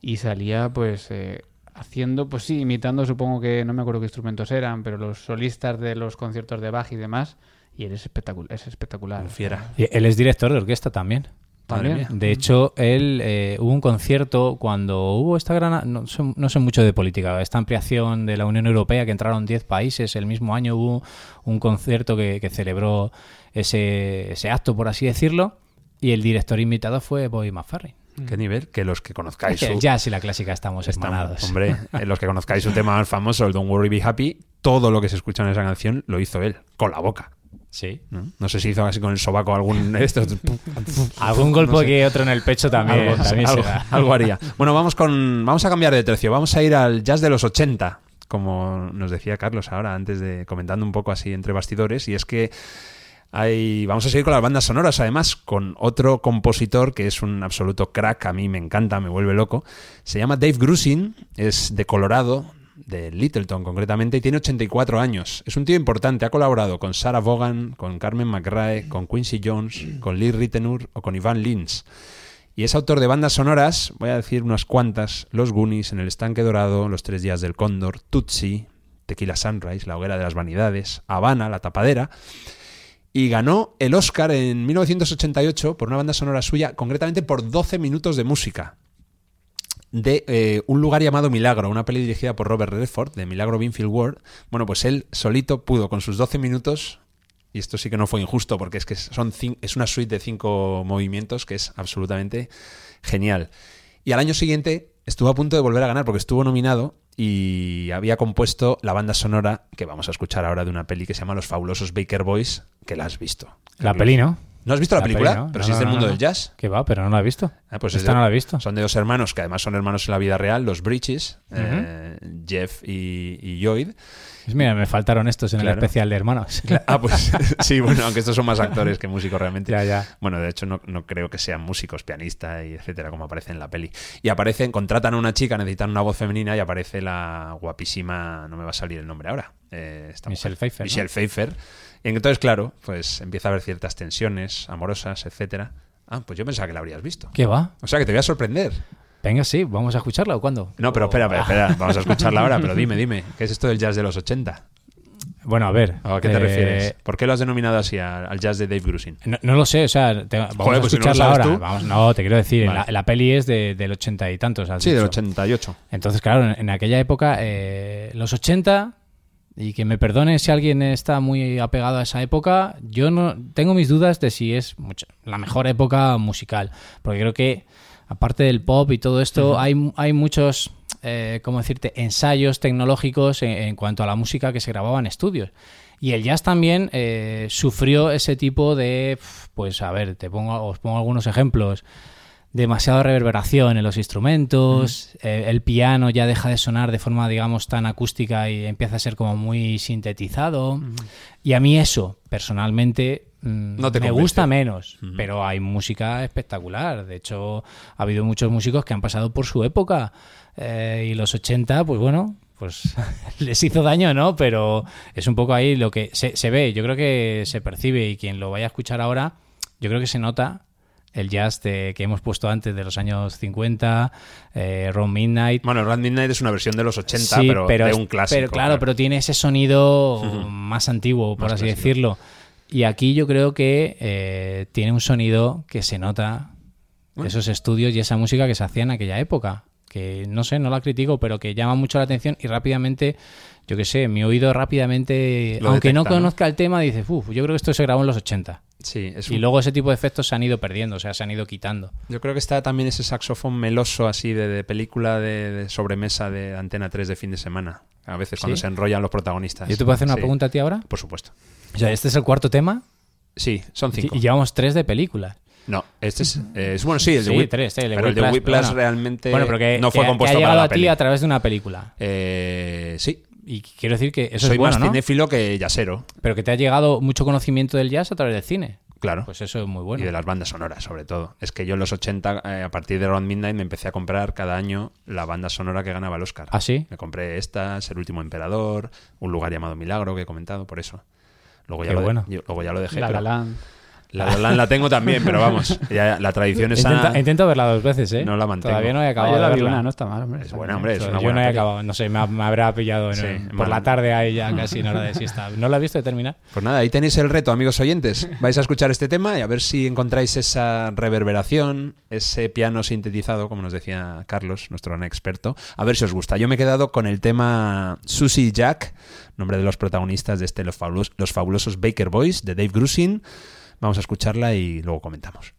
Speaker 3: Y salía pues eh, haciendo, pues sí, imitando, supongo que no me acuerdo qué instrumentos eran, pero los solistas de los conciertos de Bach y demás. Y él es espectacular. Es espectacular.
Speaker 1: Fiera.
Speaker 4: Y él es director de orquesta también.
Speaker 3: También.
Speaker 4: De hecho, él eh, hubo un concierto cuando hubo esta gran... No sé, no sé mucho de política, esta ampliación de la Unión Europea, que entraron 10 países, el mismo año hubo un concierto que, que celebró ese, ese acto, por así decirlo, y el director invitado fue Bobby McFerrin.
Speaker 1: ¿Qué nivel? Que los que conozcáis
Speaker 4: Es que
Speaker 1: su...
Speaker 4: el jazz y la clásica estamos
Speaker 1: Estamos-
Speaker 4: hermanados.
Speaker 1: hombre, eh, los que conozcáis su tema más famoso, el Don't Worry Be Happy, todo lo que se escucha en esa canción lo hizo él, con la boca.
Speaker 4: Sí.
Speaker 1: ¿no? No sé si hizo así con el sobaco algún esto.
Speaker 4: Algún golpe
Speaker 1: No sé.
Speaker 4: que otro en el pecho también,
Speaker 1: algo,
Speaker 4: también
Speaker 1: algo haría. Bueno, vamos con vamos a cambiar de tercio. Vamos a ir al jazz de los 80, como nos decía Carlos ahora antes de comentando un poco así entre bastidores y es que hay vamos a seguir con las bandas sonoras además con otro compositor que es un absoluto crack, a mí me encanta, me vuelve loco. Se llama Dave Grusin, es de Colorado, de Littleton concretamente, y tiene 84 años. Es un tío importante, ha colaborado con Sarah Vaughan, con Carmen McRae, con Quincy Jones, con Lee Ritenour o con Ivan Lins. Y es autor de bandas sonoras, voy a decir unas cuantas, Los Goonies, En el Estanque Dorado, Los Tres Días del Cóndor, Tutsi, Tequila Sunrise, La Hoguera de las Vanidades, Habana, La Tapadera, y ganó el Oscar en 1988 por una banda sonora suya, concretamente por 12 minutos de música de eh, Un lugar llamado Milagro, una peli dirigida por Robert Redford, de Milagro Binfield Ward. Bueno, pues él solito pudo con sus 12 minutos, y esto sí que no fue injusto, porque es que son es una suite de cinco movimientos que es absolutamente genial. Y al año siguiente estuvo a punto de volver a ganar, porque estuvo nominado y había compuesto la banda sonora que vamos a escuchar ahora de una peli que se llama Los fabulosos Baker Boys, que la has visto.
Speaker 4: La peli, ¿no?
Speaker 1: ¿No has visto la,
Speaker 4: La
Speaker 1: película?
Speaker 4: peli, ¿no?
Speaker 1: Pero
Speaker 4: No,
Speaker 1: si es del mundo del jazz.
Speaker 4: Que va, pero no la he visto.
Speaker 1: Ah, pues es
Speaker 4: Esta
Speaker 1: de-
Speaker 4: no la he visto.
Speaker 1: Son de dos hermanos que además son hermanos en la vida real, los Bridges, eh, Jeff y, y Lloyd.
Speaker 4: Pues mira, me faltaron estos en
Speaker 1: Claro.
Speaker 4: el especial de hermanos.
Speaker 1: Ah, pues sí, bueno, aunque estos son más actores que músicos realmente.
Speaker 4: Ya, ya.
Speaker 1: Bueno, de hecho no, no creo que sean músicos, pianista y etcétera, como aparece en la peli. Y aparecen, contratan a una chica, necesitan una voz femenina y aparece la guapísima, no me va a salir el nombre ahora. eh,
Speaker 4: Michelle
Speaker 1: mujer.
Speaker 4: Pfeiffer, ¿no?
Speaker 1: Michelle Pfeiffer. Y entonces, claro, pues empieza a haber ciertas tensiones amorosas, etcétera. Ah, pues yo pensaba que la habrías visto.
Speaker 4: ¿Qué va?
Speaker 1: O sea, que te voy a sorprender.
Speaker 4: Venga, sí, vamos a escucharla o cuándo.
Speaker 1: No, pero espera, espera, espera, vamos a escucharla ahora, pero dime, dime, ¿qué es esto del jazz de los 80?
Speaker 4: Bueno, a ver.
Speaker 1: ¿A qué te
Speaker 4: eh,
Speaker 1: refieres? ¿Por qué lo has denominado así al, jazz de Dave Grusin?
Speaker 4: No, no lo sé, o sea, te- vamos
Speaker 1: Joder,
Speaker 4: a
Speaker 1: pues si no
Speaker 4: escucharla
Speaker 1: sabes
Speaker 4: ahora.
Speaker 1: tú.
Speaker 4: Vamos, no, te quiero decir,
Speaker 1: Vale.
Speaker 4: la, la peli es de- del ochenta y tantos.
Speaker 1: Sí, del
Speaker 4: dicho.
Speaker 1: 88.
Speaker 4: Entonces, claro, en, en aquella época, eh, los 80, y que me perdone si alguien está muy apegado a esa época, yo no tengo mis dudas de si es la mejor época musical, porque creo que aparte del pop y todo esto, hay, hay muchos, eh, ¿cómo decirte?, ensayos tecnológicos en, en cuanto a la música que se grababa en estudios. Y el jazz también eh, sufrió ese tipo de, pues a ver, te pongo, os pongo algunos ejemplos demasiada reverberación en los instrumentos, eh, el piano ya deja de sonar de forma, digamos, tan acústica y empieza a ser como muy sintetizado. Y a mí eso, personalmente, mm,
Speaker 1: No te
Speaker 4: me
Speaker 1: convence.
Speaker 4: gusta menos, pero hay música espectacular. De hecho, ha habido muchos músicos que han pasado por su época eh, y los 80, pues bueno, pues les hizo daño, ¿no? Pero es un poco ahí lo que se, se ve, yo creo que se percibe y quien lo vaya a escuchar ahora, yo creo que se nota el jazz de- que hemos puesto antes de los años 50, eh, Ron Midnight.
Speaker 1: Bueno, Rand Midnight es una versión de los 80,
Speaker 4: Sí,
Speaker 1: pero, de
Speaker 4: es-
Speaker 1: un clásico.
Speaker 4: Pero claro, pero tiene ese sonido más antiguo, por
Speaker 1: Más
Speaker 4: así
Speaker 1: clásico.
Speaker 4: decirlo. Y aquí yo creo que eh, tiene un sonido que se nota esos estudios y esa música que se hacía en aquella época. Que no sé, no la critico, pero que llama mucho la atención y rápidamente, yo qué sé, mi oído rápidamente,
Speaker 1: Lo
Speaker 4: aunque no
Speaker 1: detecta, ¿no?
Speaker 4: conozca el tema, dice, uff, yo creo que esto se grabó en los 80.
Speaker 1: Sí, es
Speaker 4: Y luego ese tipo de efectos se han ido perdiendo, o sea, se han ido quitando.
Speaker 1: Yo creo que está también ese saxofón meloso así de, de película de, de sobremesa de Antena 3 de fin de semana. A veces cuando
Speaker 4: ¿Sí?
Speaker 1: se enrollan los protagonistas.
Speaker 4: ¿Yo te puedo hacer una
Speaker 1: Sí,
Speaker 4: pregunta a ti ahora?
Speaker 1: Por supuesto.
Speaker 4: O sea, este es el cuarto tema
Speaker 1: Sí, son cinco.
Speaker 4: y llevamos tres de películas.
Speaker 1: No, este es, eh, es- bueno, sí, el de
Speaker 4: Sí,
Speaker 1: Whip-
Speaker 4: tres, sí, el de
Speaker 1: pero el de
Speaker 4: bueno.
Speaker 1: realmente
Speaker 4: Bueno, pero que,
Speaker 1: no fue
Speaker 4: que-
Speaker 1: compuesto
Speaker 4: que ha
Speaker 1: para
Speaker 4: llegado
Speaker 1: la
Speaker 4: a ti
Speaker 1: peli.
Speaker 4: a través de una película.
Speaker 1: Eh, sí,
Speaker 4: Y quiero decir que eso
Speaker 1: soy
Speaker 4: es bueno,
Speaker 1: más
Speaker 4: ¿no?
Speaker 1: cinéfilo que yasero,
Speaker 4: Pero que te ha llegado mucho conocimiento del jazz a través del cine.
Speaker 1: claro.
Speaker 4: Pues eso es muy bueno.
Speaker 1: Y de las bandas sonoras, sobre todo. Es que yo en los 80, eh, a partir de Round Midnight, me empecé a comprar cada año la banda sonora que ganaba el Oscar.
Speaker 4: ¿Ah, sí?
Speaker 1: Me compré estas, El último emperador, Un lugar llamado Milagro, que he comentado, por eso. Luego ya,
Speaker 4: Qué
Speaker 1: lo, de-
Speaker 4: bueno.
Speaker 1: yo- luego ya lo dejé.
Speaker 3: La
Speaker 1: pero-
Speaker 3: La Land.
Speaker 1: La La Land la tengo también, pero vamos, ya la tradición es
Speaker 4: Intenta-
Speaker 1: sana.
Speaker 4: intento verla dos veces, ¿eh?
Speaker 1: No la mantengo.
Speaker 4: Todavía no he
Speaker 3: Ah,
Speaker 4: acabado
Speaker 3: yo la
Speaker 4: de
Speaker 3: vi
Speaker 4: verla.
Speaker 3: una, no está mal, hombre.
Speaker 1: Es buena, hombre, es
Speaker 4: Yo
Speaker 1: una
Speaker 4: no
Speaker 1: buena
Speaker 4: he
Speaker 1: peli.
Speaker 4: acabado, no sé, me, ha- me habrá pillado en-
Speaker 1: Sí,
Speaker 4: por
Speaker 1: mal.
Speaker 4: la tarde ahí ya casi en hora de siesta. ¿No la has visto de terminar?
Speaker 1: Pues nada, ahí tenéis el reto, amigos oyentes. Vais a escuchar este tema y a ver si encontráis esa reverberación, ese piano sintetizado, como nos decía Carlos, nuestro gran experto. A ver si os gusta. Yo me he quedado con el tema Susie y Jack, nombre de los protagonistas de este Los Fabulos- Los Fabulosos Baker Boys, de Dave Grusin. Vamos a escucharla y luego comentamos.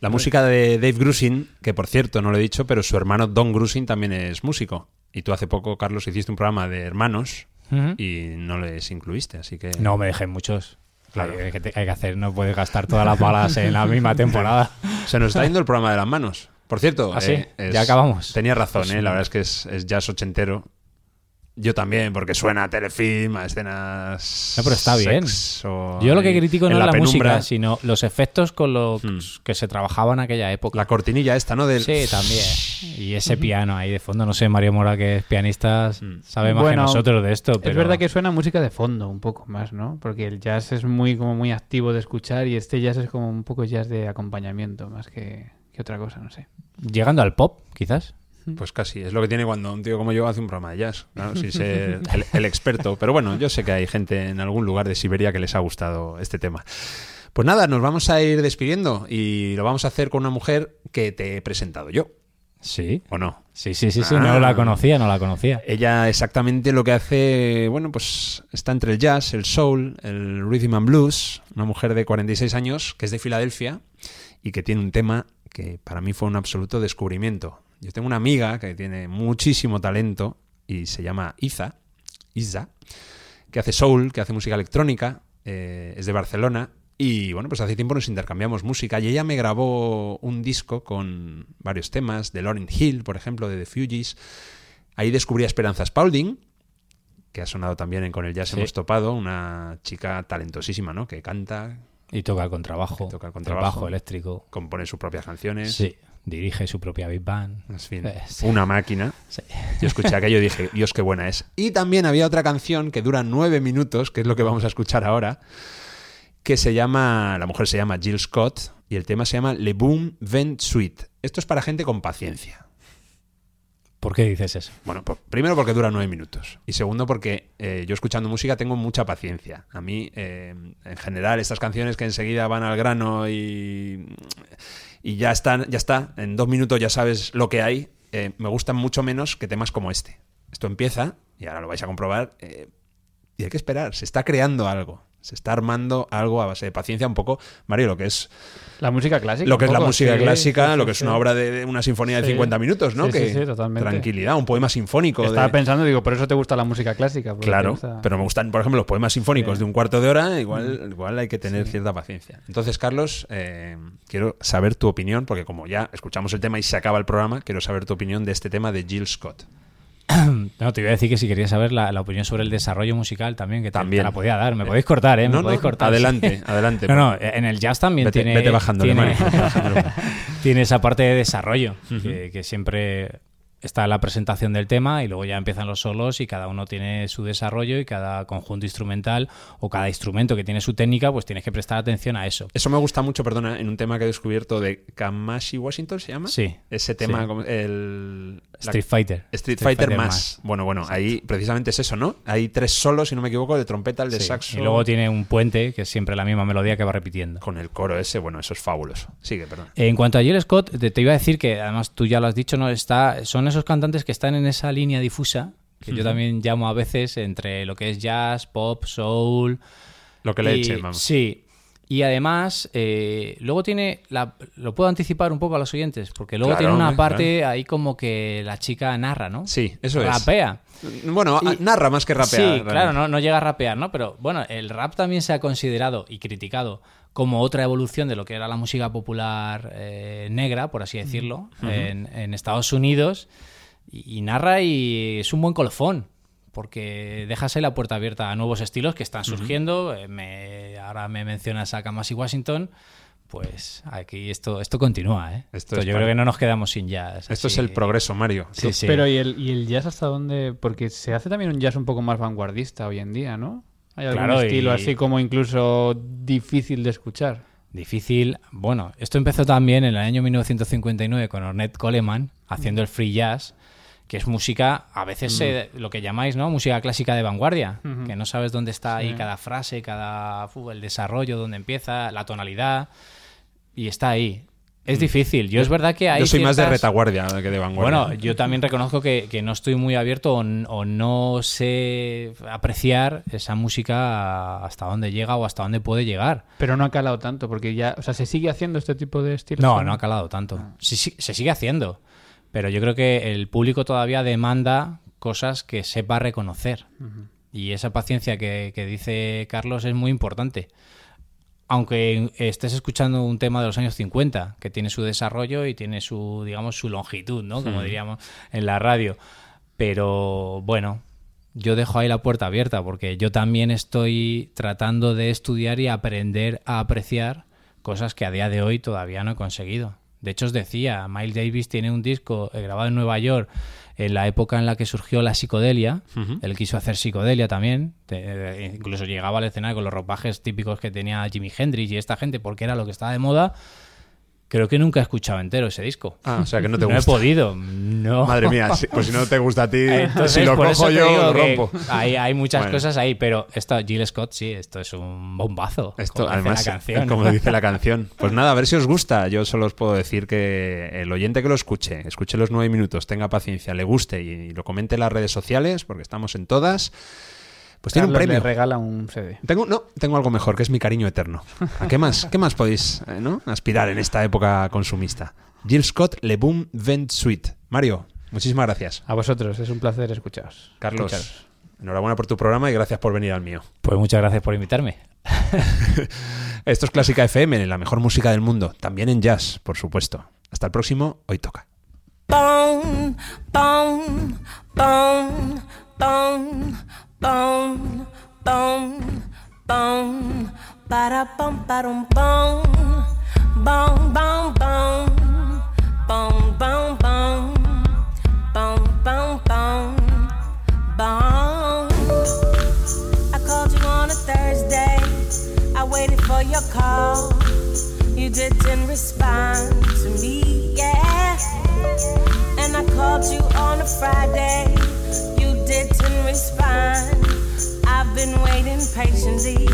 Speaker 1: La música de Dave Grusin, que por cierto no lo he dicho, pero su hermano Don Grusin también es músico. Y tú hace poco, Carlos, hiciste un programa de hermanos y no les incluiste, así que...
Speaker 4: No me dejé muchos.
Speaker 1: Claro.
Speaker 4: Hay, que, hay que hacer, no puedes gastar todas las balas en la misma temporada.
Speaker 1: Se nos está yendo el programa de las manos. Por cierto,
Speaker 4: ¿Ah, sí?
Speaker 1: eh, es-
Speaker 4: Ya acabamos.
Speaker 1: Tenía razón, eh, la verdad es que es, es jazz ochentero. Yo también, porque suena a telefilm, a escenas.
Speaker 4: No, pero está bien. Yo lo que critico no es la, música, sino los efectos con los
Speaker 1: Hmm.
Speaker 4: que se trabajaba en aquella época.
Speaker 1: La cortinilla esta, ¿no? Del...
Speaker 4: Sí, también. Y ese piano ahí de fondo, no sé, Mario Mora, que es pianista,
Speaker 1: Mm.
Speaker 4: sabe más
Speaker 3: Bueno,
Speaker 4: que nosotros de esto. Pero...
Speaker 3: Es verdad que suena música de fondo un poco más, ¿no? Porque el jazz es muy como muy activo de escuchar y este jazz es como un poco jazz de acompañamiento más que, que otra cosa, no sé.
Speaker 4: Llegando al pop, quizás.
Speaker 1: Pues casi, es lo que tiene cuando un tío como yo hace un programa de jazz. Claro, ser el, el experto. Pero bueno, yo sé que hay gente en algún lugar de Siberia que les ha gustado este tema. Pues nada, nos vamos a ir despidiendo y lo vamos a hacer con una mujer que te he presentado yo,
Speaker 4: Sí.
Speaker 1: ¿o no?
Speaker 4: Sí, sí, sí, sí.
Speaker 1: Ah.
Speaker 4: No la conocía, no la conocía.
Speaker 1: Ella exactamente lo que hace, bueno, pues está entre el jazz, el soul, el rhythm and blues, una mujer de 46 años que es de Filadelfia y que tiene un tema que para mí fue un absoluto descubrimiento. Yo tengo una amiga que tiene muchísimo talento y se llama Iza, Isa, que hace soul, que hace música electrónica, eh, es de Barcelona y bueno, pues hace tiempo nos intercambiamos música y ella me grabó un disco con varios temas, de Lauryn Hill, por ejemplo, de The Fugees. Ahí descubrí a Esperanza Spalding, que ha sonado también en Con el Jazz
Speaker 4: Sí.
Speaker 1: Hemos Topado, una chica talentosísima, ¿no? Que canta,
Speaker 4: Y toca el contrabajo.
Speaker 1: Que toca el
Speaker 4: el
Speaker 1: contrabajo.
Speaker 4: bajo eléctrico.
Speaker 1: compone sus propias canciones.
Speaker 4: Sí. Dirige su propia Big Band.
Speaker 1: En fin,
Speaker 4: Eh,
Speaker 1: una máquina.
Speaker 4: Sí.
Speaker 1: Yo escuché aquello y dije, Dios, qué buena es. Y también había otra canción que dura nueve minutos, que es lo que vamos a escuchar ahora, que se llama, la mujer se llama Jill Scott y el tema se llama Le Boom Vent Suite. Esto es para gente con paciencia.
Speaker 4: ¿Por qué dices eso?
Speaker 1: Bueno, pues, primero porque dura nueve minutos. Y segundo porque eh, yo escuchando música tengo mucha paciencia. A mí, eh, en general, estas canciones que enseguida van al grano y, y ya, están, ya está, en dos minutos ya sabes lo que hay, eh, me gustan mucho menos que temas como este. Esto empieza, y ahora lo vais a comprobar, eh, y hay que esperar, se está creando algo. Se está armando algo a base de paciencia, un poco, Mario, lo que es
Speaker 3: La música clásica.
Speaker 1: lo que es la música
Speaker 3: sí,
Speaker 1: clásica,
Speaker 3: sí,
Speaker 1: lo que es una obra de, de una sinfonía de
Speaker 3: Sí.
Speaker 1: 50 minutos, ¿no?
Speaker 3: Sí, sí,
Speaker 1: que
Speaker 3: totalmente.
Speaker 1: tranquilidad, un poema sinfónico. de-
Speaker 3: Estaba pensando, digo, por eso te gusta la música clásica.
Speaker 1: Claro,
Speaker 3: gusta-
Speaker 1: pero me gustan, por ejemplo, los poemas sinfónicos de un cuarto de hora, igual, igual hay que tener cierta paciencia. Entonces, Carlos, eh, quiero saber tu opinión, porque como ya escuchamos el tema y se acaba el programa, quiero saber tu opinión de este tema de Jill Scott.
Speaker 4: No, te iba a decir que si querías saber la, la opinión sobre el desarrollo musical también, que
Speaker 1: También.
Speaker 4: te la podía dar. Me podéis cortar, ¿eh? Me
Speaker 1: no,
Speaker 4: podéis
Speaker 1: no,
Speaker 4: cortar.
Speaker 1: adelante, adelante.
Speaker 4: No, no, en el jazz también
Speaker 1: Vete-
Speaker 4: tiene,
Speaker 1: vete bajándole,
Speaker 4: tiene,
Speaker 1: Mario, vete bajándole.
Speaker 4: tiene esa parte de desarrollo, que, que siempre está la presentación del tema y luego ya empiezan los solos y cada uno tiene su desarrollo y cada conjunto instrumental o cada instrumento que tiene su técnica, pues tienes que prestar atención a eso.
Speaker 1: Eso me gusta mucho, perdona, en un tema que he descubierto de Kamashi Washington, ¿se llama?
Speaker 4: Sí.
Speaker 1: Ese tema,
Speaker 4: Sí.
Speaker 1: el...
Speaker 4: Street Fighter.
Speaker 1: Street Fighter, más. Bueno, bueno, ahí precisamente es eso, ¿no? Hay tres solos, si no me equivoco, de trompeta, el de
Speaker 4: Sí.
Speaker 1: saxo.
Speaker 4: Y luego tiene un puente, que es siempre la misma melodía que va repitiendo.
Speaker 1: Con el coro ese, bueno, eso es fabuloso. Sigue, perdón.
Speaker 4: En cuanto a Jill Scott, te, te iba a decir que además tú ya lo has dicho, no está, son esos cantantes que están en esa línea difusa que yo también llamo a veces entre lo que es jazz, pop, soul.
Speaker 1: Lo que le
Speaker 4: y-
Speaker 1: eche, vamos.
Speaker 4: Sí. Y además, eh, luego tiene, la, lo puedo anticipar un poco a los oyentes, porque luego
Speaker 1: Claro,
Speaker 4: tiene una parte ahí como que la chica narra, ¿no?
Speaker 1: Sí, eso es.
Speaker 4: Rapea.
Speaker 1: Bueno,
Speaker 4: Y-
Speaker 1: narra más que rapea.
Speaker 4: Sí,
Speaker 1: realmente.
Speaker 4: claro, no, no llega a rapear, ¿no? Pero bueno, el rap también se ha considerado y criticado como otra evolución de lo que era la música popular eh, negra, por así decirlo, en, en Estados Unidos. Y, y narra y es un buen colofón, porque dejas ahí la puerta abierta a nuevos estilos que están surgiendo. Eh, me- ahora me mencionas a Kamasi Washington. Pues aquí esto, esto continúa, ¿eh?
Speaker 1: Esto
Speaker 4: Esto
Speaker 1: es
Speaker 4: yo
Speaker 1: para-
Speaker 4: creo que no nos quedamos sin jazz.
Speaker 1: Esto es el progreso, Mario.
Speaker 4: Sí, sí.
Speaker 3: Pero ¿y el, ¿y el jazz hasta dónde? Porque se hace también un jazz un poco más vanguardista hoy en día, ¿no? Hay algún
Speaker 4: Claro,
Speaker 3: estilo
Speaker 4: y-
Speaker 3: así como incluso difícil de escuchar.
Speaker 4: Difícil. Bueno, esto empezó también en el año 1959 con Ornette Coleman haciendo el free jazz, que es música, a veces eh, lo que llamáis, ¿no? Música clásica de vanguardia, que no sabes dónde está ahí
Speaker 3: Sí.
Speaker 4: cada frase, cada fu, el desarrollo, dónde empieza, la tonalidad, y está ahí. Es difícil. Yo es verdad que hay.
Speaker 1: Yo soy más de retaguardia que de vanguardia.
Speaker 4: Bueno, yo también reconozco que, que no estoy muy abierto o, no sé apreciar esa música hasta dónde llega o hasta dónde puede llegar.
Speaker 3: Pero no ha calado tanto, porque ya, o sea, ¿se sigue haciendo este tipo de estilos?
Speaker 4: No, no ha calado tanto. Sí, sí, se sigue haciendo, pero yo creo que el público todavía demanda cosas que sepa reconocer. Y esa paciencia que, que dice Carlos es muy importante. Aunque estés escuchando un tema de los años 50, que tiene su desarrollo y tiene su, digamos, su longitud, ¿no? Como diríamos en la radio. Pero bueno, yo dejo ahí la puerta abierta porque yo también estoy tratando de estudiar y aprender a apreciar cosas que a día de hoy todavía no he conseguido. De hecho, os decía, Miles Davis tiene un disco eh, grabado en Nueva York en la época en la que surgió la psicodelia. Él quiso hacer psicodelia también. te- eh, incluso llegaba al escenario con los ropajes típicos que tenía Jimi Hendrix y esta gente porque era lo que estaba de moda. Creo que nunca he escuchado entero ese disco.
Speaker 1: Ah, o sea que no te
Speaker 4: no he
Speaker 1: gusta.
Speaker 4: podido. No.
Speaker 1: Madre mía, si- pues si no te gusta a ti,
Speaker 4: Entonces,
Speaker 1: si lo cojo yo, lo rompo.
Speaker 4: Hay, hay muchas
Speaker 1: Bueno.
Speaker 4: cosas ahí, pero esto, Jill Scott, sí, esto es un bombazo.
Speaker 1: Esto,
Speaker 4: como dice
Speaker 1: además,
Speaker 4: la canción.
Speaker 1: como dice la canción. Pues nada, a ver si os gusta. Yo solo os puedo decir que el oyente que lo escuche, escuche los nueve minutos, tenga paciencia, le guste y, lo comente en las redes sociales, porque estamos en todas, pues tiene un premio.
Speaker 3: le regala un CD.
Speaker 1: Tengo, no, tengo algo mejor, que es mi cariño eterno. ¿A qué más? ¿Qué más podéis eh, ¿no? aspirar en esta época consumista? Jill Scott, Le Boom Vent Suite. Mario, muchísimas gracias.
Speaker 3: A vosotros, es un placer escucharos.
Speaker 1: Carlos,
Speaker 3: Escucharos.
Speaker 1: enhorabuena por tu programa y gracias por venir al mío.
Speaker 4: Pues muchas gracias por invitarme.
Speaker 1: Esto es Clásica FM, la mejor música del mundo, también en jazz, por supuesto. Hasta el próximo, hoy toca.
Speaker 5: Bone, bone, bone, Boom, boom, boom, bada bum, badum, boom, boom, boom, boom, boom, boom, boom, boom, boom, boom, boom. I called you on a Thursday. I waited for your call. You didn't respond to me, yeah. And I called you on a Friday. Respond. I've been waiting patiently.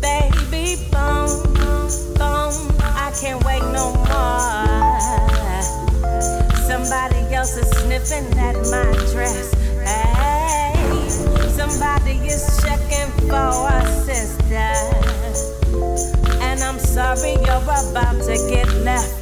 Speaker 5: Baby, bone, bone, I can't wait no more. Somebody else is sniffing at my dress. Somebody is checking for a sister. And I'm sorry you're about to get left.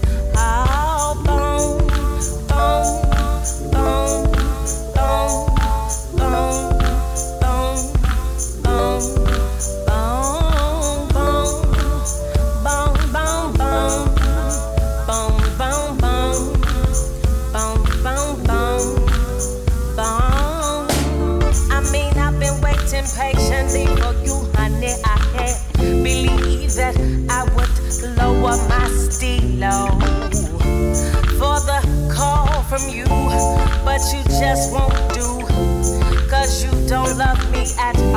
Speaker 5: Just won't do, cause you don't love me at all.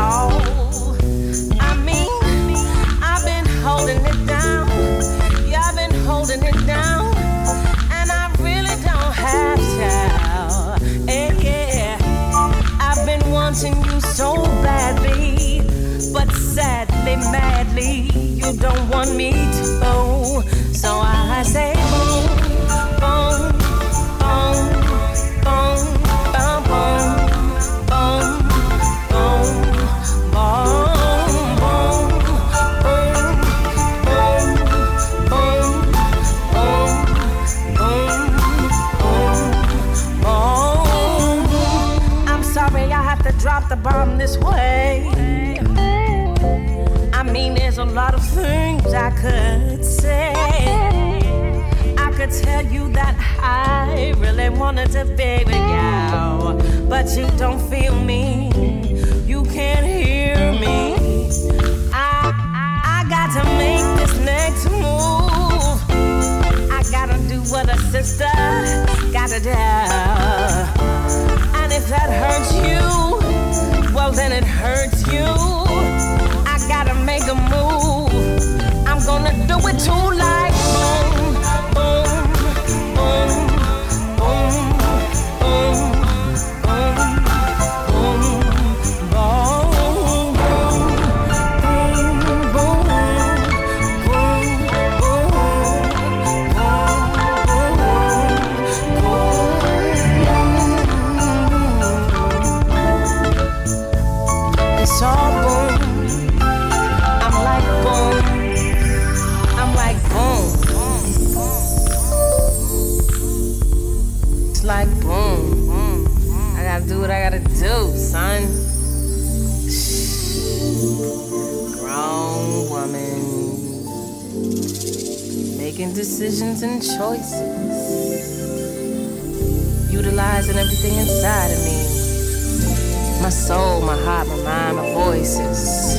Speaker 5: Soul, my heart, my mind, my voices.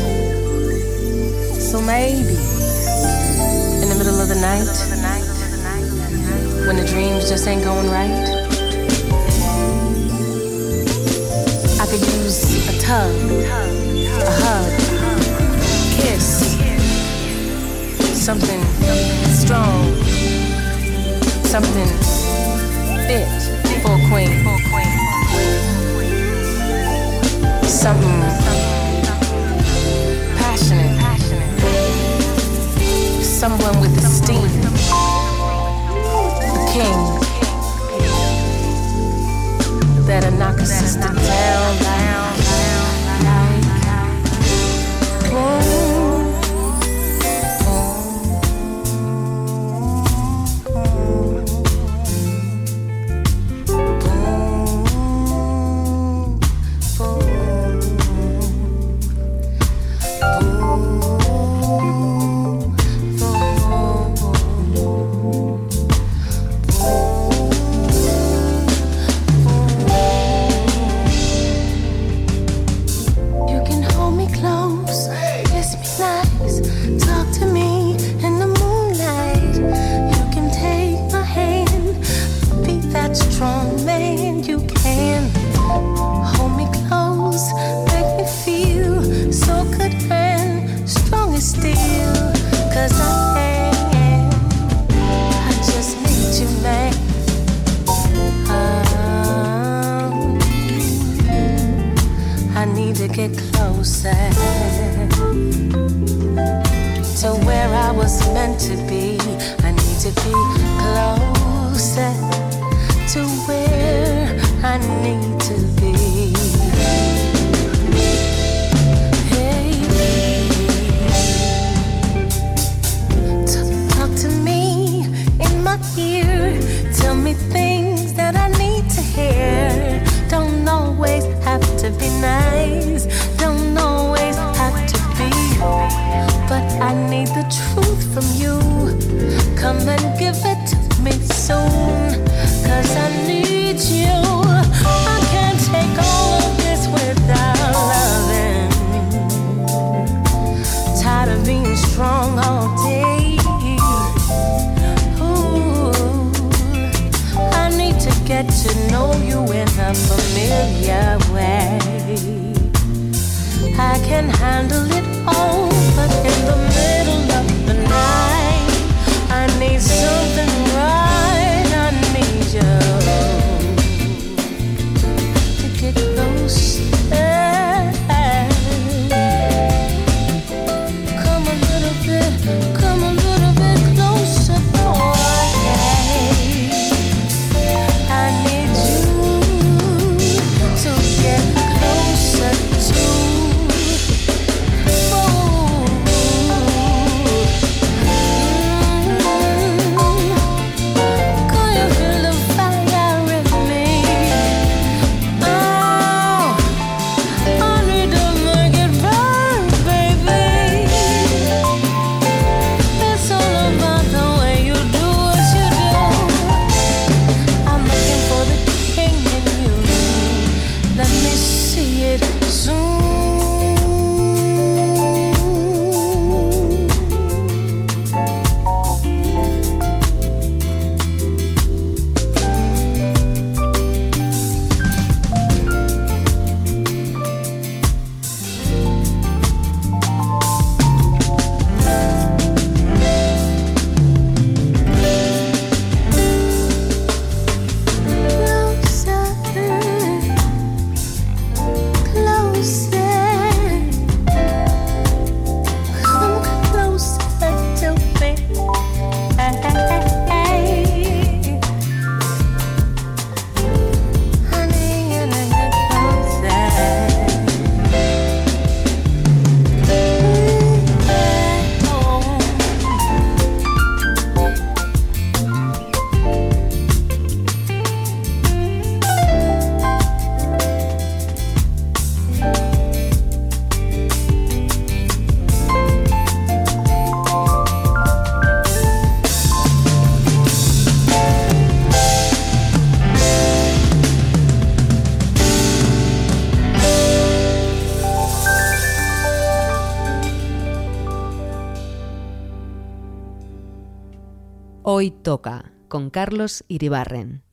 Speaker 5: So maybe in the middle of the night, when the dreams just ain't going right, I could use a tug, a hug, a kiss, something strong, something fit for a queen, something passionate, someone with esteem, a king. That'll knock a sister down, down, down, need to get closer to where I was meant to be. I need to be closer to where I need to be. Hey, talk to me in my ear. Tell me things that I need to hear. Don't always be nice. Don't always have to be. But I need the truth from you. Come and give it to me soon. Cause I need you. I can't take all of this without loving. Tired of being strong all day. Ooh, I need to get to know you in a familiar way. Can handle it all, but in the middle of the night, I need something
Speaker 2: toca con Carlos Iribarren.